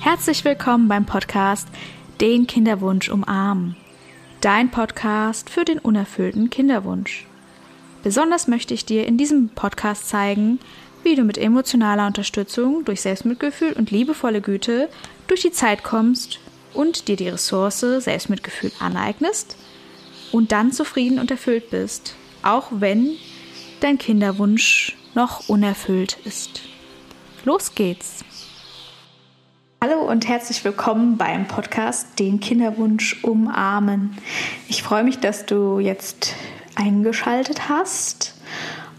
Herzlich willkommen beim Podcast Den Kinderwunsch umarmen. Dein Podcast für den unerfüllten Kinderwunsch. Besonders möchte ich dir in diesem Podcast zeigen, wie du mit emotionaler Unterstützung durch Selbstmitgefühl und liebevolle Güte durch die Zeit kommst und dir die Ressource Selbstmitgefühl aneignest und dann zufrieden und erfüllt bist, auch wenn dein Kinderwunsch noch unerfüllt ist. Los geht's! Hallo und herzlich willkommen beim Podcast Den Kinderwunsch umarmen. Ich freue mich, dass du jetzt eingeschaltet hast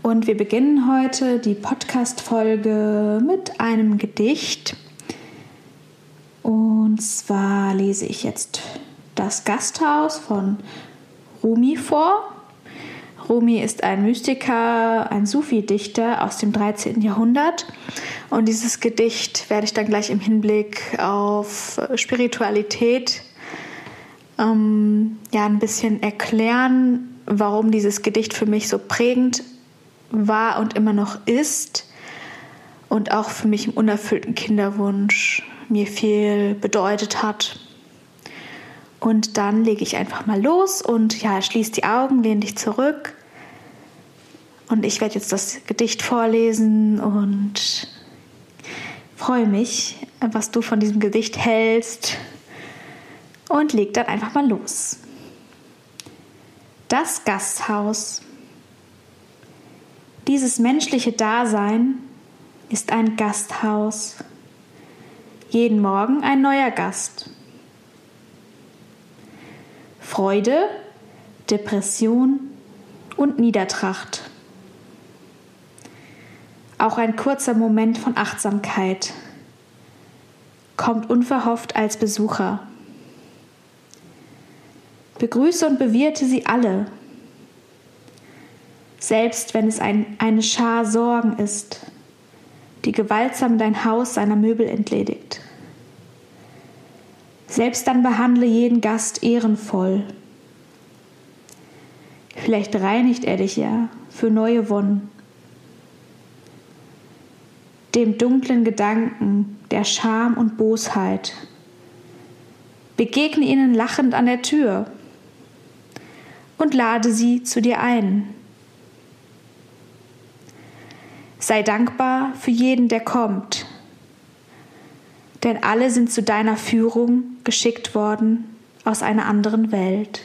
und wir beginnen heute die Podcast-Folge mit einem Gedicht. Und zwar lese ich jetzt das Gasthaus von Rumi vor. Rumi ist ein Mystiker, ein Sufi-Dichter aus dem 13. Jahrhundert. Und dieses Gedicht werde ich dann gleich im Hinblick auf Spiritualität ähm, ja, ein bisschen erklären, warum dieses Gedicht für mich so prägend war und immer noch ist. Und auch für mich im unerfüllten Kinderwunsch mir viel bedeutet hat. Und dann lege ich einfach mal los und ja, schließ die Augen, lehn dich zurück und ich werde jetzt das Gedicht vorlesen und freue mich, was du von diesem Gedicht hältst. Und leg dann einfach mal los. Das Gasthaus. Dieses menschliche Dasein ist ein Gasthaus. Jeden Morgen ein neuer Gast. Freude, Depression und Niedertracht auch ein kurzer Moment von Achtsamkeit kommt unverhofft als Besucher. Begrüße und bewirte sie alle, selbst wenn es ein, eine Schar Sorgen ist, die gewaltsam dein Haus seiner Möbel entledigt. Selbst dann behandle jeden Gast ehrenvoll. Vielleicht reinigt er dich ja für neue Wonnen dem dunklen Gedanken der Scham und Bosheit. Begegne ihnen lachend an der Tür und lade sie zu dir ein. Sei dankbar für jeden, der kommt, denn alle sind zu deiner Führung geschickt worden aus einer anderen Welt.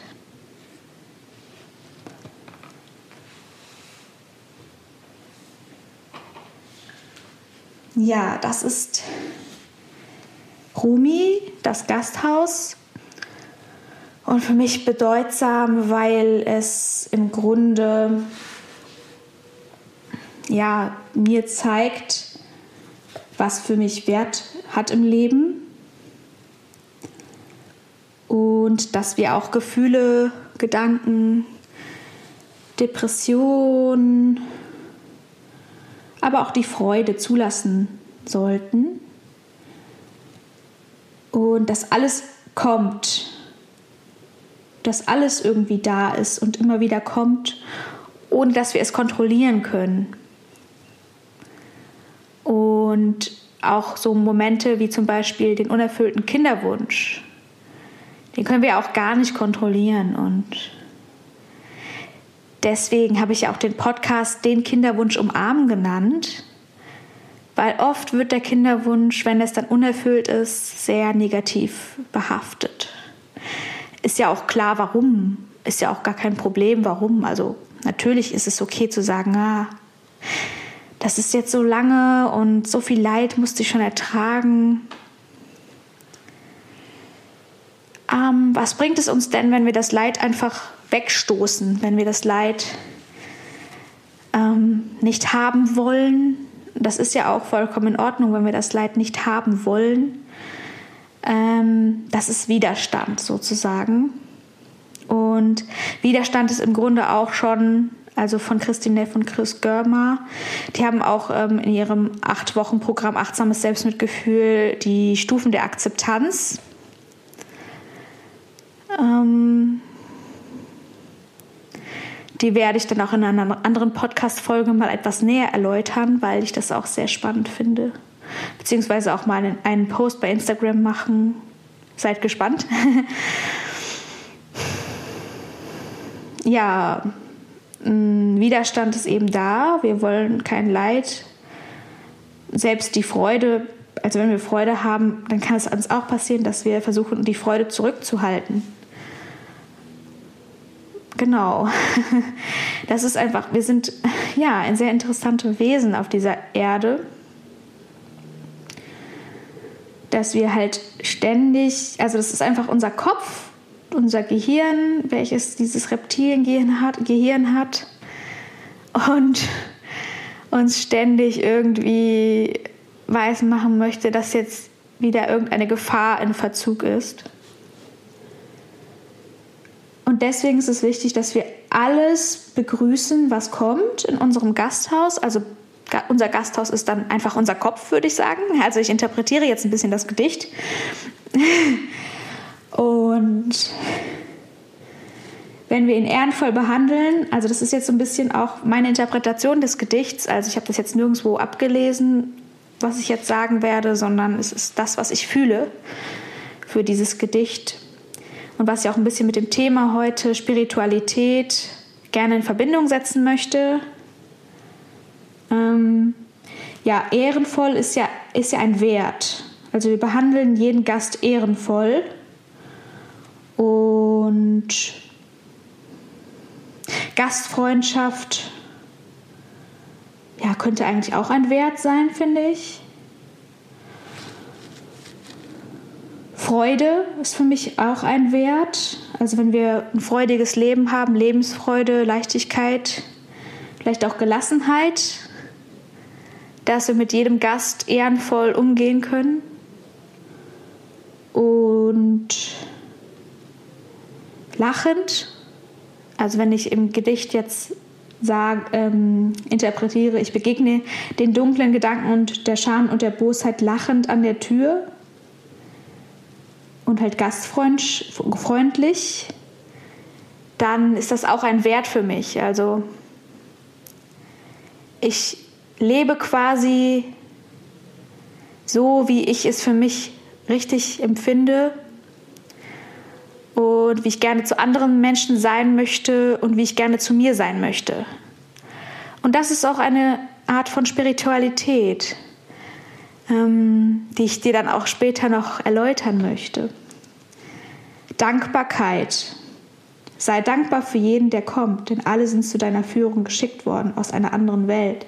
Ja, das ist Rumi, das Gasthaus. Und für mich bedeutsam, weil es im Grunde ja, mir zeigt, was für mich Wert hat im Leben. Und dass wir auch Gefühle, Gedanken, Depressionen, aber auch die Freude zulassen sollten. Und dass alles kommt, dass alles irgendwie da ist und immer wieder kommt, ohne dass wir es kontrollieren können. Und auch so Momente wie zum Beispiel den unerfüllten Kinderwunsch, den können wir auch gar nicht kontrollieren. Und Deswegen habe ich auch den Podcast Den Kinderwunsch umarmen genannt, weil oft wird der Kinderwunsch, wenn es dann unerfüllt ist, sehr negativ behaftet. Ist ja auch klar, warum. Ist ja auch gar kein Problem, warum. Also natürlich ist es okay zu sagen, ah, das ist jetzt so lange und so viel Leid musste ich schon ertragen. Ähm, was bringt es uns denn, wenn wir das Leid einfach wegstoßen, wenn wir das Leid ähm, nicht haben wollen. Das ist ja auch vollkommen in Ordnung, wenn wir das Leid nicht haben wollen. Ähm, das ist Widerstand sozusagen. Und Widerstand ist im Grunde auch schon, also von Christine Neff und Chris Görmer, die haben auch ähm, in ihrem acht Wochen Programm Achtsames Selbstmitgefühl die Stufen der Akzeptanz. Ähm, die werde ich dann auch in einer anderen Podcast-Folge mal etwas näher erläutern, weil ich das auch sehr spannend finde. beziehungsweise auch mal einen Post bei Instagram machen. Seid gespannt. ja, Widerstand ist eben da. Wir wollen kein Leid. Selbst die Freude, also wenn wir Freude haben, dann kann es uns auch passieren, dass wir versuchen, die Freude zurückzuhalten. Genau. Das ist einfach, wir sind ja ein sehr interessantes Wesen auf dieser Erde, dass wir halt ständig, also das ist einfach unser Kopf, unser Gehirn, welches dieses Reptiliengehirn hat, Gehirn hat und uns ständig irgendwie weiß machen möchte, dass jetzt wieder irgendeine Gefahr in Verzug ist. Und deswegen ist es wichtig, dass wir alles begrüßen, was kommt in unserem Gasthaus. Also unser Gasthaus ist dann einfach unser Kopf, würde ich sagen. Also ich interpretiere jetzt ein bisschen das Gedicht. Und wenn wir ihn ehrenvoll behandeln, also das ist jetzt so ein bisschen auch meine Interpretation des Gedichts, also ich habe das jetzt nirgendwo abgelesen, was ich jetzt sagen werde, sondern es ist das, was ich fühle für dieses Gedicht und was ich auch ein bisschen mit dem Thema heute Spiritualität gerne in Verbindung setzen möchte. Ähm, ja, ehrenvoll ist ja, ist ja ein Wert. Also wir behandeln jeden Gast ehrenvoll und Gastfreundschaft ja, könnte eigentlich auch ein Wert sein, finde ich. Freude ist für mich auch ein Wert. Also wenn wir ein freudiges Leben haben, Lebensfreude, Leichtigkeit, vielleicht auch Gelassenheit, dass wir mit jedem Gast ehrenvoll umgehen können. Und lachend, also wenn ich im Gedicht jetzt sag, ähm, interpretiere, ich begegne den dunklen Gedanken und der Scham und der Bosheit lachend an der Tür, und halt gastfreundlich, dann ist das auch ein Wert für mich. Also ich lebe quasi so, wie ich es für mich richtig empfinde und wie ich gerne zu anderen Menschen sein möchte und wie ich gerne zu mir sein möchte. Und das ist auch eine Art von Spiritualität ähm, die ich dir dann auch später noch erläutern möchte. Dankbarkeit. Sei dankbar für jeden, der kommt, denn alle sind zu deiner Führung geschickt worden aus einer anderen Welt.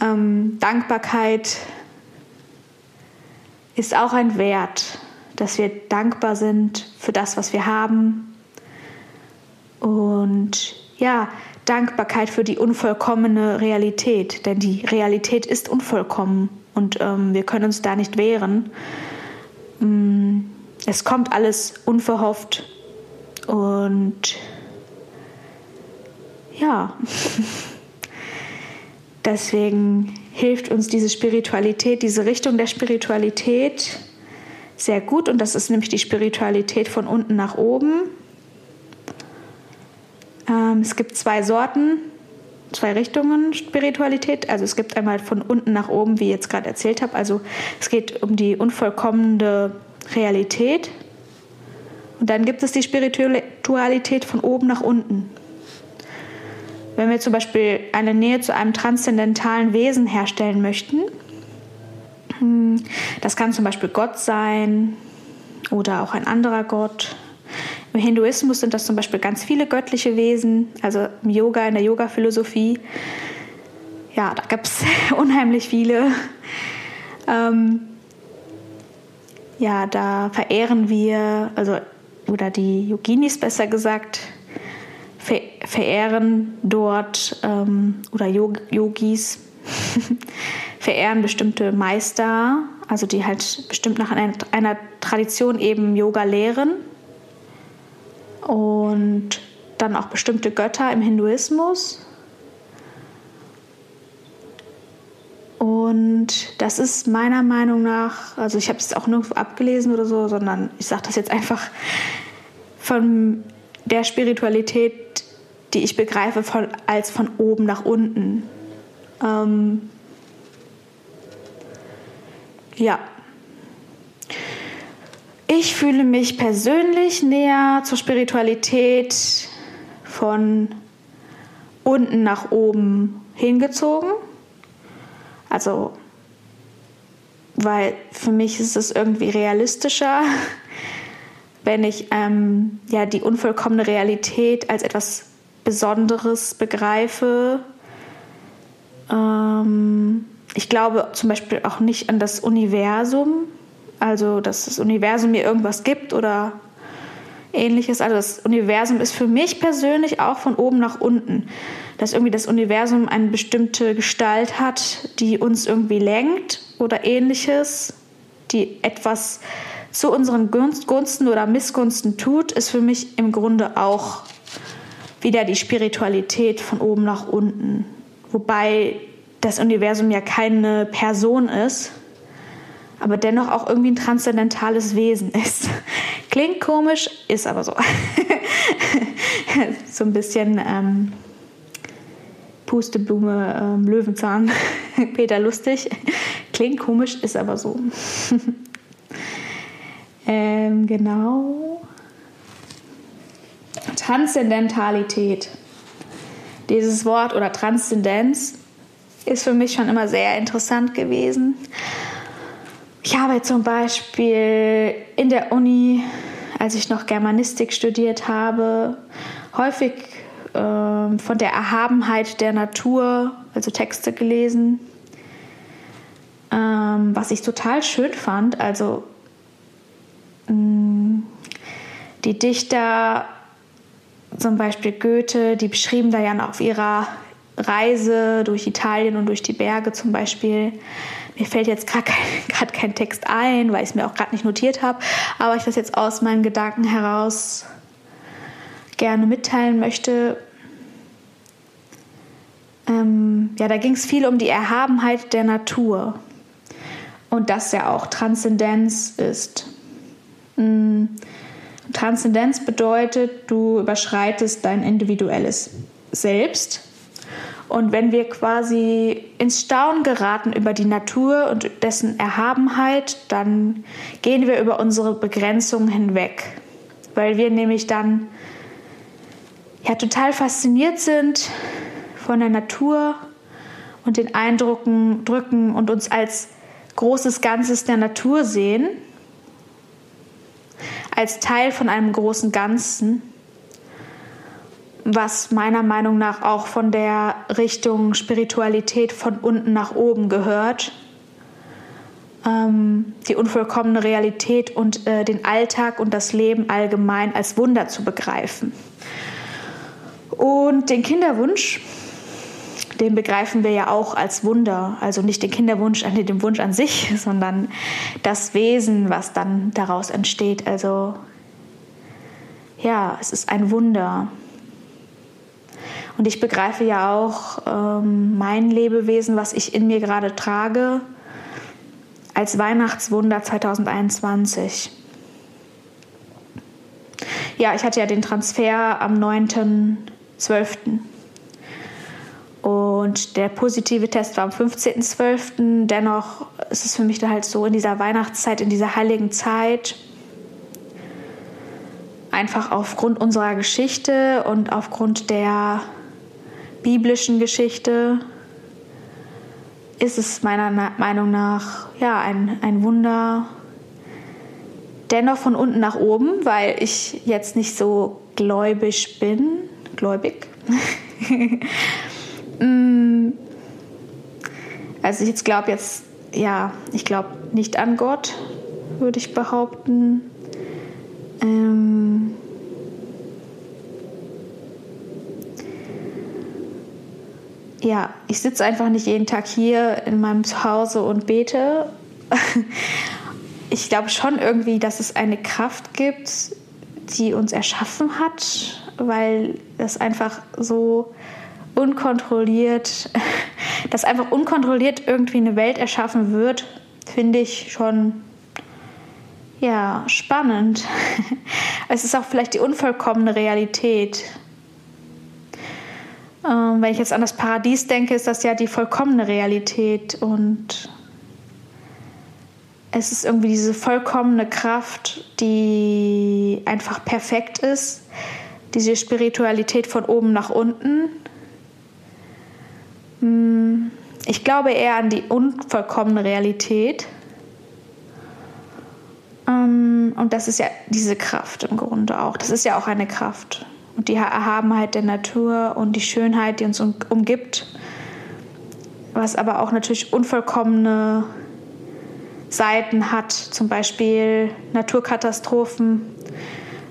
Ähm, Dankbarkeit ist auch ein Wert, dass wir dankbar sind für das, was wir haben. Und ja, Dankbarkeit für die unvollkommene Realität, denn die Realität ist unvollkommen und ähm, wir können uns da nicht wehren. Mm, es kommt alles unverhofft. Und ja, deswegen hilft uns diese Spiritualität, diese Richtung der Spiritualität sehr gut. Und das ist nämlich die Spiritualität von unten nach oben. Ähm, es gibt zwei Sorten, zwei Richtungen Spiritualität. Also es gibt einmal von unten nach oben, wie ich jetzt gerade erzählt habe. Also es geht um die unvollkommene Realität. Und dann gibt es die Spiritualität von oben nach unten. Wenn wir zum Beispiel eine Nähe zu einem transzendentalen Wesen herstellen möchten, hm, das kann zum Beispiel Gott sein oder auch ein anderer Gott im Hinduismus sind das zum Beispiel ganz viele göttliche Wesen, also im Yoga, in der Yoga-Philosophie. Ja, da gibt es unheimlich viele. Ähm, ja, da verehren wir, also, oder die Yoginis besser gesagt, ver verehren dort, ähm, oder Yog Yogis, verehren bestimmte Meister, also die halt bestimmt nach einer, einer Tradition eben Yoga lehren und dann auch bestimmte Götter im Hinduismus. Und das ist meiner Meinung nach, also ich habe es auch nirgendwo abgelesen oder so, sondern ich sage das jetzt einfach von der Spiritualität, die ich begreife, von, als von oben nach unten. Ähm ja. Ich fühle mich persönlich näher zur Spiritualität von unten nach oben hingezogen. Also, weil für mich ist es irgendwie realistischer, wenn ich ähm, ja die unvollkommene Realität als etwas Besonderes begreife. Ähm, ich glaube zum Beispiel auch nicht an das Universum, also dass das Universum mir irgendwas gibt oder ähnliches. Also das Universum ist für mich persönlich auch von oben nach unten. Dass irgendwie das Universum eine bestimmte Gestalt hat, die uns irgendwie lenkt oder ähnliches, die etwas zu unseren Gunsten oder Missgunsten tut, ist für mich im Grunde auch wieder die Spiritualität von oben nach unten. Wobei das Universum ja keine Person ist, aber dennoch auch irgendwie ein transzendentales Wesen ist. Klingt komisch, ist aber so. so ein bisschen ähm, Pusteblume, ähm, Löwenzahn, Peter Lustig. Klingt komisch, ist aber so. ähm, genau. Transzendentalität. Dieses Wort oder Transzendenz ist für mich schon immer sehr interessant gewesen. Ich habe zum Beispiel in der Uni, als ich noch Germanistik studiert habe, häufig äh, von der Erhabenheit der Natur, also Texte gelesen, ähm, was ich total schön fand. Also mh, mm, die Dichter, zum Beispiel Goethe, die beschrieben da ja auf ihrer Reise durch Italien und durch die Berge zum Beispiel, mir fällt jetzt gerade kein, kein, Text ein, weil ich es mir auch gerade nicht notiert habe, aber ich das jetzt aus meinen Gedanken heraus gerne mitteilen möchte. Ähm, ja, da ging es viel um die Erhabenheit der Natur und dass ja auch Transzendenz ist. Mhm. Transzendenz bedeutet, du überschreitest dein individuelles Selbst und wenn wir quasi ins Staunen geraten über die Natur und dessen Erhabenheit, dann gehen wir über unsere Begrenzungen hinweg, weil wir nämlich dann ja total fasziniert sind von der Natur und den Eindrücken drücken und uns als großes Ganzes der Natur sehen, als Teil von einem großen Ganzen was meiner Meinung nach auch von der Richtung Spiritualität von unten nach oben gehört. Ähm, die unvollkommene Realität und äh, den Alltag und das Leben allgemein als Wunder zu begreifen. Und den Kinderwunsch, den begreifen wir ja auch als Wunder. Also nicht den Kinderwunsch, äh, den Wunsch an sich, sondern das Wesen, was dann daraus entsteht. Also ja, es ist ein Wunder. Und ich begreife ja auch ähm, mein Lebewesen, was ich in mir gerade trage, als Weihnachtswunder 2021. Ja, ich hatte ja den Transfer am 9.12. Und der positive Test war am 15.12. Dennoch ist es für mich da halt so in dieser Weihnachtszeit, in dieser heiligen Zeit, einfach aufgrund unserer Geschichte und aufgrund der biblischen Geschichte ist es meiner Meinung nach ja ein, ein Wunder. Dennoch von unten nach oben, weil ich jetzt nicht so gläubig bin. Gläubig. Mm. also ich jetzt glaube jetzt, ja, ich glaube nicht an Gott, würde ich behaupten. Ähm, ja, ich sitze einfach nicht jeden Tag hier in meinem Zuhause und bete. Ich glaube schon irgendwie, dass es eine Kraft gibt, die uns erschaffen hat, weil es einfach so unkontrolliert, dass einfach unkontrolliert irgendwie eine Welt erschaffen wird, finde ich schon ja spannend. Es ist auch vielleicht die unvollkommene Realität, ähm, wenn ich jetzt an das Paradies denke, ist das ja die vollkommene Realität und es ist irgendwie diese vollkommene Kraft, die einfach perfekt ist. Diese Spiritualität von oben nach unten. Hm, ich glaube eher an die unvollkommene Realität. Ähm, und das ist ja diese Kraft im Grunde auch. Das ist ja auch eine Kraft. Und die Erhabenheit der Natur und die Schönheit, die uns umgibt. Was aber auch natürlich unvollkommene Seiten hat, zum Beispiel Naturkatastrophen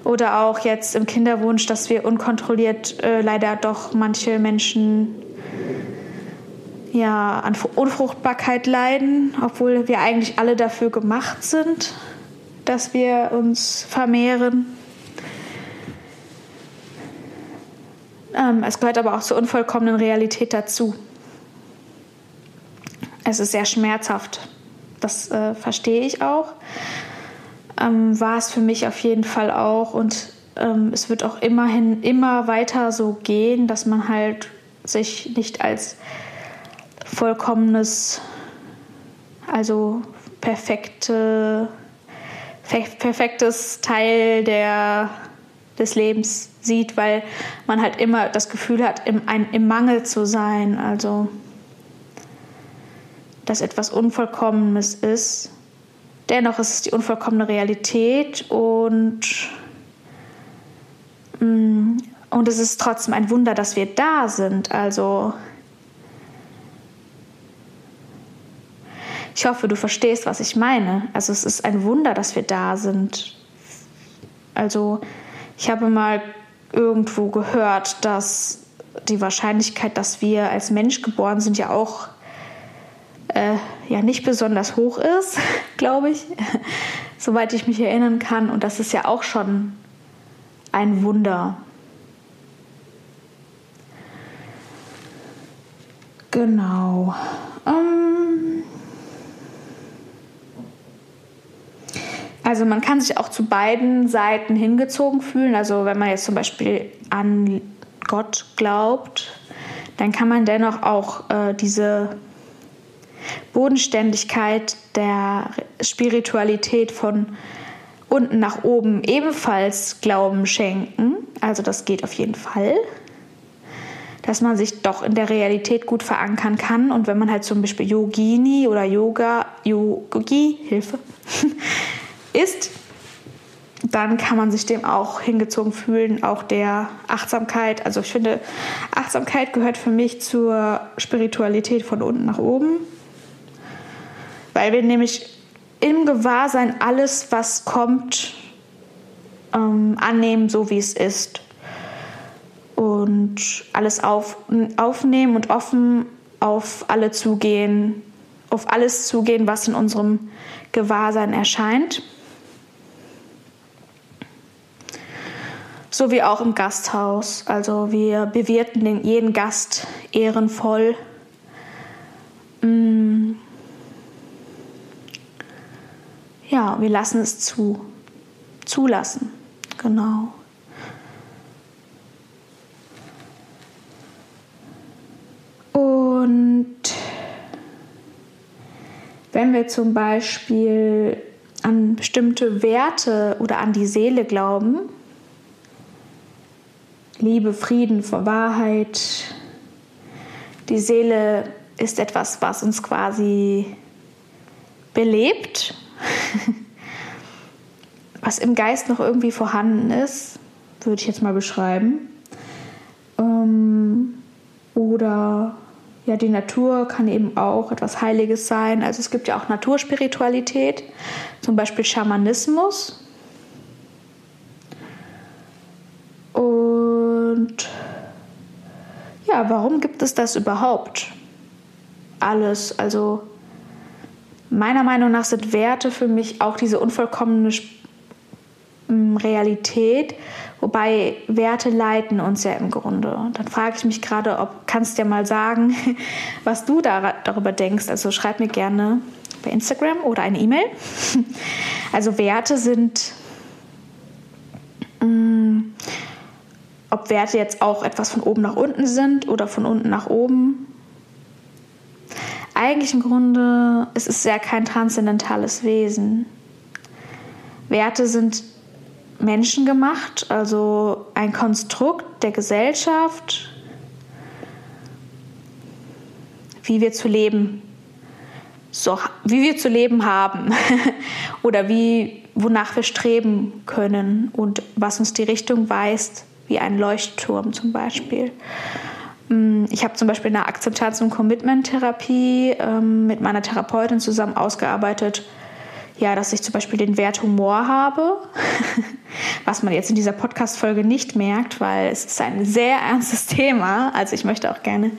oder auch jetzt im Kinderwunsch, dass wir unkontrolliert äh, leider doch manche Menschen ja, an Unfruchtbarkeit leiden, obwohl wir eigentlich alle dafür gemacht sind, dass wir uns vermehren. Ähm, es gehört aber auch zur unvollkommenen Realität dazu. Es ist sehr schmerzhaft das äh, verstehe ich auch. Ähm, war es für mich auf jeden Fall auch und ähm, es wird auch immerhin immer weiter so gehen, dass man halt sich nicht als vollkommenes, also perfekte, perfektes Teil der, des Lebens sieht, weil man halt immer das Gefühl hat, im, ein, im Mangel zu sein. Also dass etwas Unvollkommenes ist. Dennoch ist es die unvollkommene Realität und, mm, und es ist trotzdem ein Wunder, dass wir da sind. Also ich hoffe, du verstehst, was ich meine. Also es ist ein Wunder, dass wir da sind. Also ich habe mal irgendwo gehört, dass die Wahrscheinlichkeit, dass wir als Mensch geboren sind, ja auch äh, ja nicht besonders hoch ist, glaube ich, soweit ich mich erinnern kann. Und das ist ja auch schon ein Wunder. Genau. Ähm also man kann sich auch zu beiden Seiten hingezogen fühlen. Also wenn man jetzt zum Beispiel an Gott glaubt, dann kann man dennoch auch äh, diese Bodenständigkeit der Spiritualität von unten nach oben ebenfalls Glauben schenken. Also das geht auf jeden Fall. Dass man sich doch in der Realität gut verankern kann. Und wenn man halt zum Beispiel Yogini oder Yoga, Yogi, Hilfe, ist, dann kann man sich dem auch hingezogen fühlen, auch der Achtsamkeit. Also ich finde, Achtsamkeit gehört für mich zur Spiritualität von unten nach oben weil wir nämlich im Gewahrsein alles, was kommt, ähm, annehmen, so wie es ist. Und alles auf, aufnehmen und offen auf alle zugehen, auf alles zugehen, was in unserem Gewahrsein erscheint. So wie auch im Gasthaus. Also wir bewirten den, jeden Gast ehrenvoll. Mm ja, wir lassen es zu. Zulassen. Genau. Und wenn wir zum Beispiel an bestimmte Werte oder an die Seele glauben, Liebe, Frieden, Wahrheit, die Seele ist etwas, was uns quasi belebt was im Geist noch irgendwie vorhanden ist, würde ich jetzt mal beschreiben. Ähm, oder ja, die Natur kann eben auch etwas Heiliges sein. Also es gibt ja auch Naturspiritualität, zum Beispiel Schamanismus. Ja, warum gibt es das überhaupt? Alles, also meiner Meinung nach sind Werte für mich auch diese unvollkommene Realität, wobei Werte leiten uns ja im Grunde. Dann frage ich mich gerade, ob kannst du dir mal sagen, was du da, darüber denkst. Also schreib mir gerne bei Instagram oder eine E-Mail. Also Werte sind, mh, ob Werte jetzt auch etwas von oben nach unten sind oder von unten nach oben, eigentlich im Grunde, es ist ja kein transzendentales Wesen. Werte sind menschengemacht, also ein Konstrukt der Gesellschaft, wie wir zu leben, so, wie wir zu leben haben oder wie, wonach wir streben können und was uns die Richtung weist, wie ein Leuchtturm zum Beispiel. Mm, ich habe zum Beispiel eine Akzeptanz- und Commitment-Therapie ähm, mit meiner Therapeutin zusammen ausgearbeitet, ja, dass ich zum Beispiel den Wert Humor habe, was man jetzt in dieser Podcast-Folge nicht merkt, weil es ist ein sehr ernstes Thema. Also ich möchte auch gerne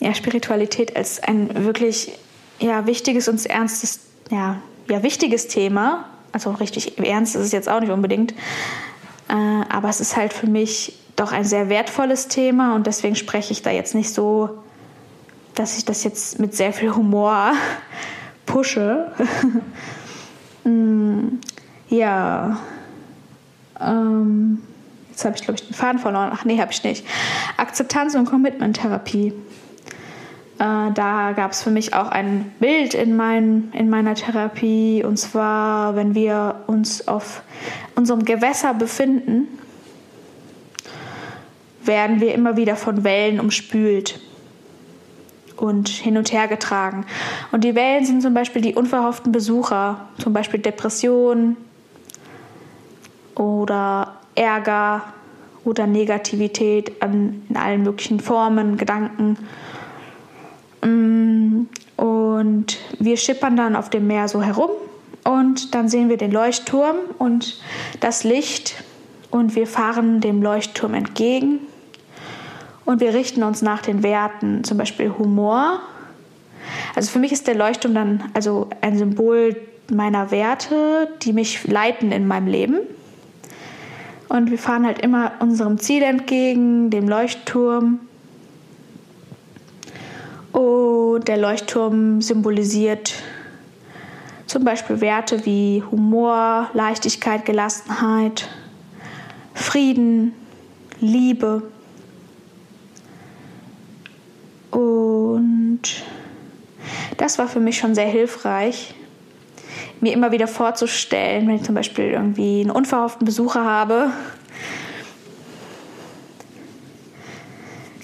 ja, Spiritualität als ein wirklich ja, wichtiges und ernstes, ja, ja, wichtiges Thema. Also richtig ernst ist es jetzt auch nicht unbedingt. Äh, aber es ist halt für mich doch ein sehr wertvolles Thema und deswegen spreche ich da jetzt nicht so, dass ich das jetzt mit sehr viel Humor pushe. mm, ja. Ähm, jetzt habe ich, glaube ich, den Faden verloren. Ach nee, habe ich nicht. Akzeptanz- und Commitment-Therapie. Äh, da gab es für mich auch ein Bild in, mein, in meiner Therapie. Und zwar, wenn wir uns auf unserem Gewässer befinden, werden wir immer wieder von Wellen umspült und hin und her getragen. Und die Wellen sind zum Beispiel die unverhofften Besucher, zum Beispiel Depression oder Ärger oder Negativität an, in allen möglichen Formen, Gedanken. Mm, und wir schippern dann auf dem Meer so herum und dann sehen wir den Leuchtturm und das Licht und wir fahren dem Leuchtturm entgegen und wir richten uns nach den Werten, zum Beispiel Humor. Also für mich ist der Leuchtturm dann also ein Symbol meiner Werte, die mich leiten in meinem Leben. Und wir fahren halt immer unserem Ziel entgegen, dem Leuchtturm. Und der Leuchtturm symbolisiert zum Beispiel Werte wie Humor, Leichtigkeit, Gelassenheit, Frieden, Liebe. Und das war für mich schon sehr hilfreich, mir immer wieder vorzustellen, wenn ich zum Beispiel irgendwie einen unverhofften Besucher habe,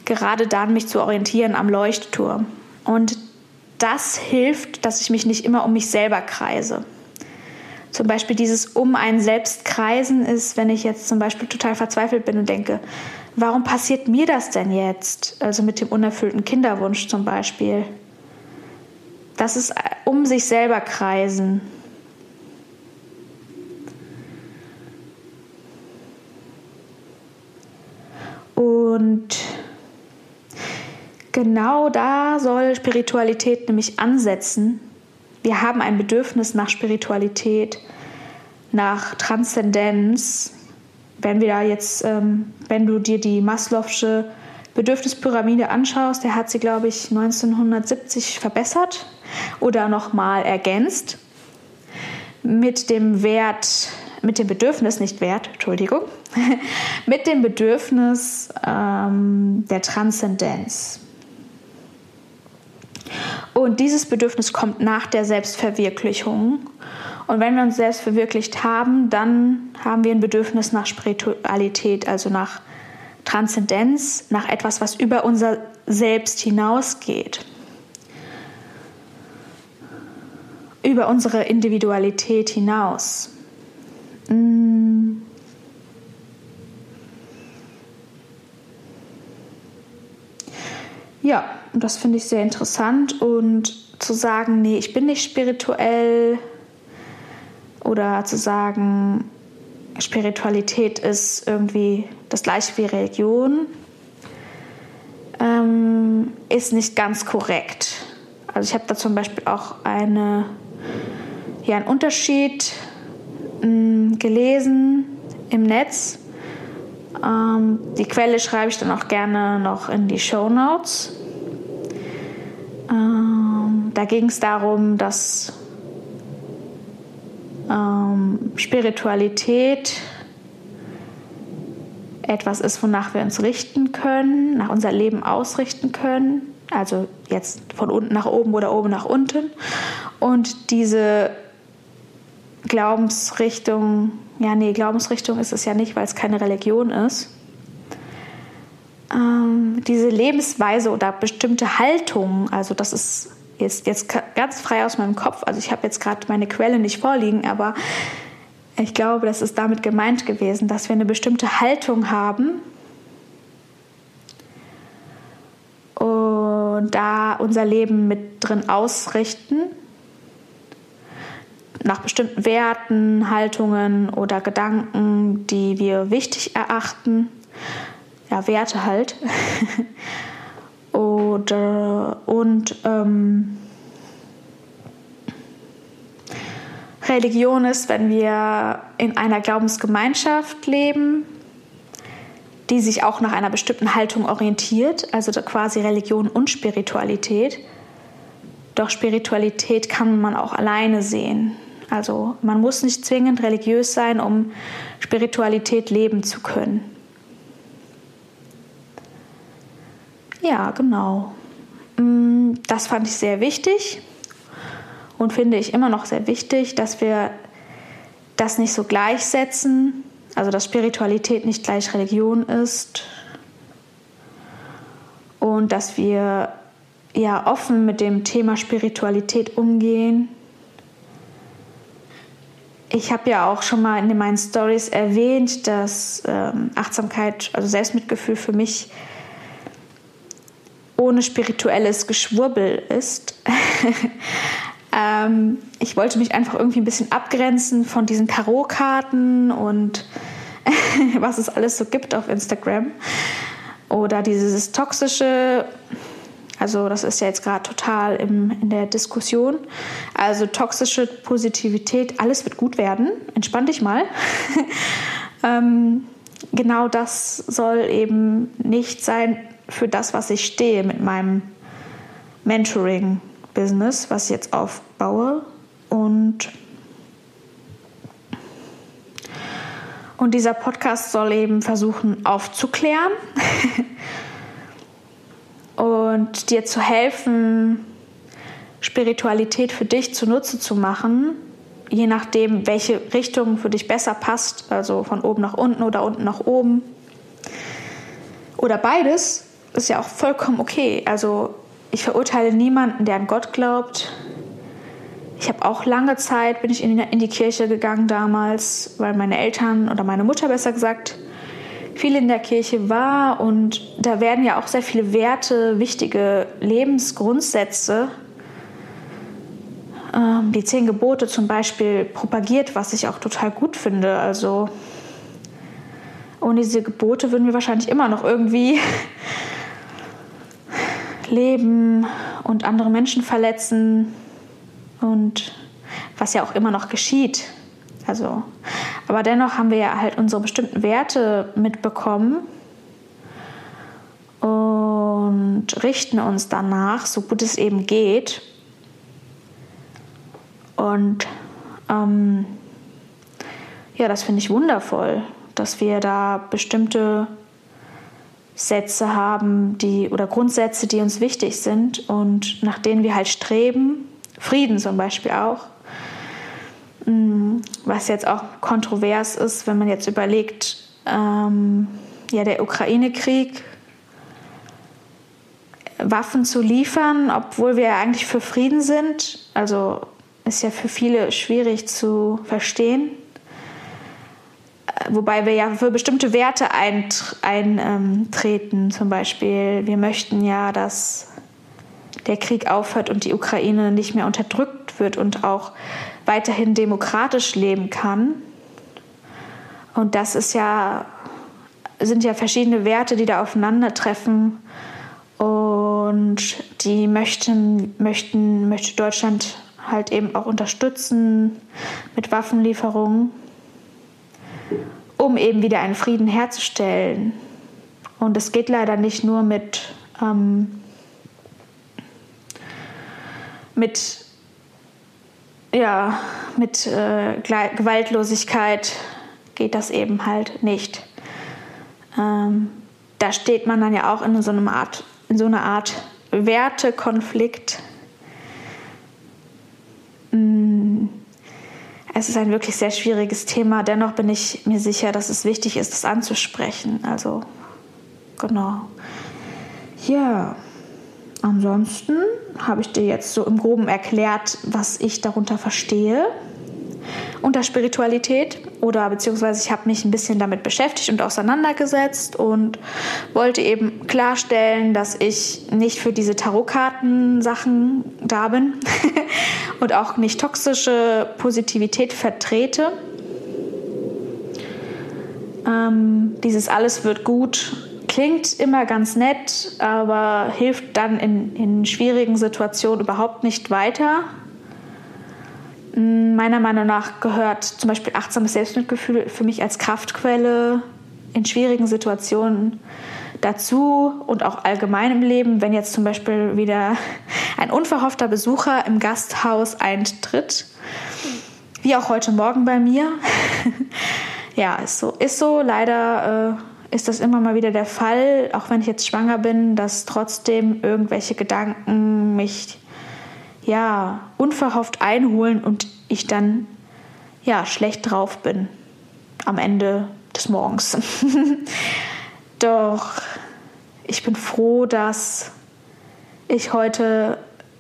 gerade dann mich zu orientieren am Leuchtturm. Und das hilft, dass ich mich nicht immer um mich selber kreise. Zum Beispiel dieses um einen selbst kreisen ist, wenn ich jetzt zum Beispiel total verzweifelt bin und denke, warum passiert mir das denn jetzt? Also mit dem unerfüllten Kinderwunsch zum Beispiel. Das ist um sich selber kreisen. Und genau da soll Spiritualität nämlich ansetzen. Wir haben ein Bedürfnis nach Spiritualität, nach Transzendenz. Wenn wir da jetzt, ähm, wenn du dir die Maslow'sche Bedürfnispyramide anschaust, der hat sie, glaube ich, 1970 verbessert oder nochmal ergänzt mit dem Wert, mit dem Bedürfnis, nicht Wert, Entschuldigung, mit dem Bedürfnis ähm, der Transzendenz. Und dieses Bedürfnis kommt nach der Selbstverwirklichung. Und wenn wir uns selbst verwirklicht haben, dann haben wir ein Bedürfnis nach Spiritualität, also nach Transzendenz, nach etwas, was über unser Selbst hinausgeht. Über unsere Individualität hinaus. Mm. Ja, das finde ich sehr interessant und zu sagen, nee, ich bin nicht spirituell oder zu sagen, Spiritualität ist irgendwie das gleiche wie Religion, ähm, ist nicht ganz korrekt. Also ich habe da zum Beispiel auch eine, ja, einen Unterschied mh, mm, gelesen im Netz. Ähm, die Quelle schreibe ich dann auch gerne noch in die Show Notes. Ähm, da ging es darum, dass ähm, Spiritualität etwas ist, wonach wir uns richten können, nach unser Leben ausrichten können. Also jetzt von unten nach oben oder oben nach unten. Und diese Glaubensrichtung, ja, nee, Glaubensrichtung ist es ja nicht, weil es keine Religion ist. Ähm, diese Lebensweise oder bestimmte Haltung, also das ist jetzt, jetzt ganz frei aus meinem Kopf, also ich habe jetzt gerade meine Quelle nicht vorliegen, aber ich glaube, das ist damit gemeint gewesen, dass wir eine bestimmte Haltung haben und da unser Leben mit drin ausrichten nach bestimmten Werten, Haltungen oder Gedanken, die wir wichtig erachten. Ja, Werte halt. oder, und ähm, Religion ist, wenn wir in einer Glaubensgemeinschaft leben, die sich auch nach einer bestimmten Haltung orientiert, also quasi Religion und Spiritualität. Doch Spiritualität kann man auch alleine sehen. Also man muss nicht zwingend religiös sein, um Spiritualität leben zu können. Ja, genau. Mm, das fand ich sehr wichtig und finde ich immer noch sehr wichtig, dass wir das nicht so gleichsetzen, also dass Spiritualität nicht gleich Religion ist und dass wir ja offen mit dem Thema Spiritualität umgehen ich habe ja auch schon mal in meinen Stories erwähnt, dass ähm, Achtsamkeit, also Selbstmitgefühl für mich ohne spirituelles Geschwurbel ist. ähm, ich wollte mich einfach irgendwie ein bisschen abgrenzen von diesen Tarotkarten und was es alles so gibt auf Instagram. Oder dieses toxische also das ist ja jetzt gerade total im, in der Diskussion. Also toxische Positivität, alles wird gut werden. Entspann dich mal. ähm, genau das soll eben nicht sein für das, was ich stehe mit meinem Mentoring-Business, was ich jetzt aufbaue. Und, und dieser Podcast soll eben versuchen aufzuklären. und dir zu helfen, Spiritualität für dich zunutze zu machen, je nachdem, welche Richtung für dich besser passt, also von oben nach unten oder unten nach oben. Oder beides ist ja auch vollkommen okay. Also ich verurteile niemanden, der an Gott glaubt. Ich habe auch lange Zeit, bin ich in die Kirche gegangen damals, weil meine Eltern oder meine Mutter besser gesagt viel in der Kirche war und da werden ja auch sehr viele Werte, wichtige Lebensgrundsätze, ähm, die zehn Gebote zum Beispiel propagiert, was ich auch total gut finde. Also ohne diese Gebote würden wir wahrscheinlich immer noch irgendwie leben und andere Menschen verletzen und was ja auch immer noch geschieht. Also, aber dennoch haben wir ja halt unsere bestimmten Werte mitbekommen und richten uns danach, so gut es eben geht. Und ähm, ja, das finde ich wundervoll, dass wir da bestimmte Sätze haben, die oder Grundsätze, die uns wichtig sind und nach denen wir halt streben. Frieden zum Beispiel auch. Mm, was jetzt auch kontrovers ist, wenn man jetzt überlegt, ähm, ja, der Ukraine-Krieg, Waffen zu liefern, obwohl wir eigentlich für Frieden sind. Also ist ja für viele schwierig zu verstehen. Wobei wir ja für bestimmte Werte eintreten. Zum Beispiel, wir möchten ja, dass der Krieg aufhört und die Ukraine nicht mehr unterdrückt wird und auch weiterhin demokratisch leben kann. Und das ist ja, sind ja verschiedene Werte, die da aufeinandertreffen. Und die möchten, möchten, möchte Deutschland halt eben auch unterstützen mit Waffenlieferungen, um eben wieder einen Frieden herzustellen. Und es geht leider nicht nur mit, ähm, mit ja, mit äh, Gewaltlosigkeit geht das eben halt nicht. Ähm, da steht man dann ja auch in so, einer Art, in so einer Art Wertekonflikt. Es ist ein wirklich sehr schwieriges Thema. Dennoch bin ich mir sicher, dass es wichtig ist, das anzusprechen. Also, genau. Ja, ansonsten habe ich dir jetzt so im Groben erklärt, was ich darunter verstehe unter Spiritualität oder beziehungsweise ich habe mich ein bisschen damit beschäftigt und auseinandergesetzt und wollte eben klarstellen, dass ich nicht für diese Tarotkarten-Sachen da bin und auch nicht toxische Positivität vertrete. Ähm, dieses alles wird gut klingt immer ganz nett, aber hilft dann in, in schwierigen Situationen überhaupt nicht weiter meiner Meinung nach gehört zum Beispiel achtsames Selbstmitgefühl für mich als Kraftquelle in schwierigen Situationen dazu und auch allgemein im Leben, wenn jetzt zum Beispiel wieder ein unverhoffter Besucher im Gasthaus eintritt, wie auch heute Morgen bei mir. ja, ist so, ist so. Leider äh, ist das immer mal wieder der Fall, auch wenn ich jetzt schwanger bin, dass trotzdem irgendwelche Gedanken mich ja, unverhofft einholen und ich dann ja, schlecht drauf bin am Ende des Morgens. Doch ich bin froh, dass ich heute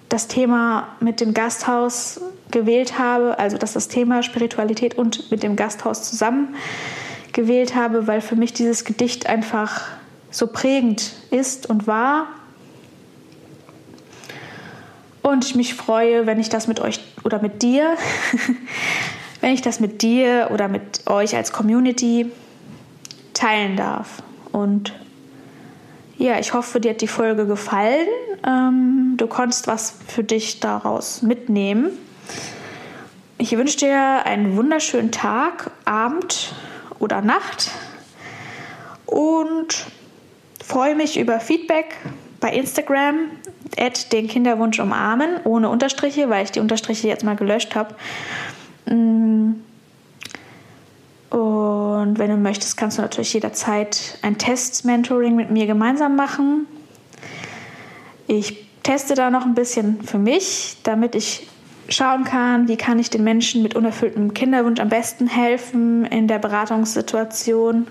das Thema mit dem Gasthaus gewählt habe, also dass das Thema Spiritualität und mit dem Gasthaus zusammen gewählt habe, weil für mich dieses Gedicht einfach so prägend ist und war und ich mich freue, wenn ich das mit euch oder mit dir, wenn ich das mit dir oder mit euch als Community teilen darf. Und ja, ich hoffe, dir hat die Folge gefallen. Ähm, du konntest was für dich daraus mitnehmen. Ich wünsche dir einen wunderschönen Tag, Abend oder Nacht und freue mich über Feedback bei Instagram den Kinderwunsch umarmen, ohne Unterstriche, weil ich die Unterstriche jetzt mal gelöscht habe. Mm. Und wenn du möchtest, kannst du natürlich jederzeit ein Test-Mentoring mit mir gemeinsam machen. Ich teste da noch ein bisschen für mich, damit ich schauen kann, wie kann ich den Menschen mit unerfülltem Kinderwunsch am besten helfen in der Beratungssituation.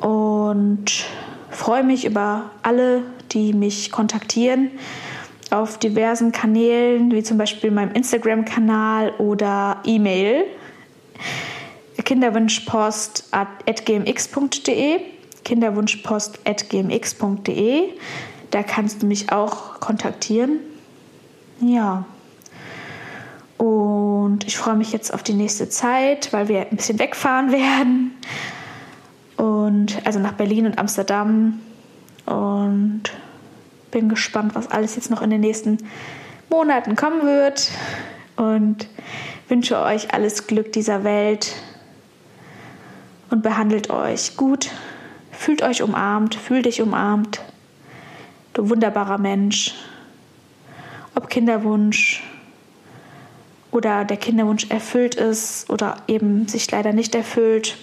Und freue mich über alle die mich kontaktieren auf diversen Kanälen, wie zum Beispiel meinem Instagram-Kanal oder E-Mail kinderwunschpost.gmx.de kinderwunschpost.gmx.de da kannst du mich auch kontaktieren. Ja. Und ich freue mich jetzt auf die nächste Zeit, weil wir ein bisschen wegfahren werden. Und also nach Berlin und Amsterdam und bin gespannt, was alles jetzt noch in den nächsten Monaten kommen wird. Und wünsche euch alles Glück dieser Welt und behandelt euch gut. Fühlt euch umarmt, fühlt dich umarmt. Du wunderbarer Mensch. Ob Kinderwunsch oder der Kinderwunsch erfüllt ist oder eben sich leider nicht erfüllt.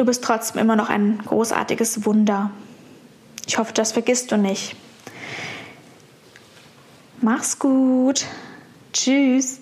Du bist trotzdem immer noch ein großartiges Wunder. Ich hoffe, das vergisst du nicht. Mach's gut. Tschüss.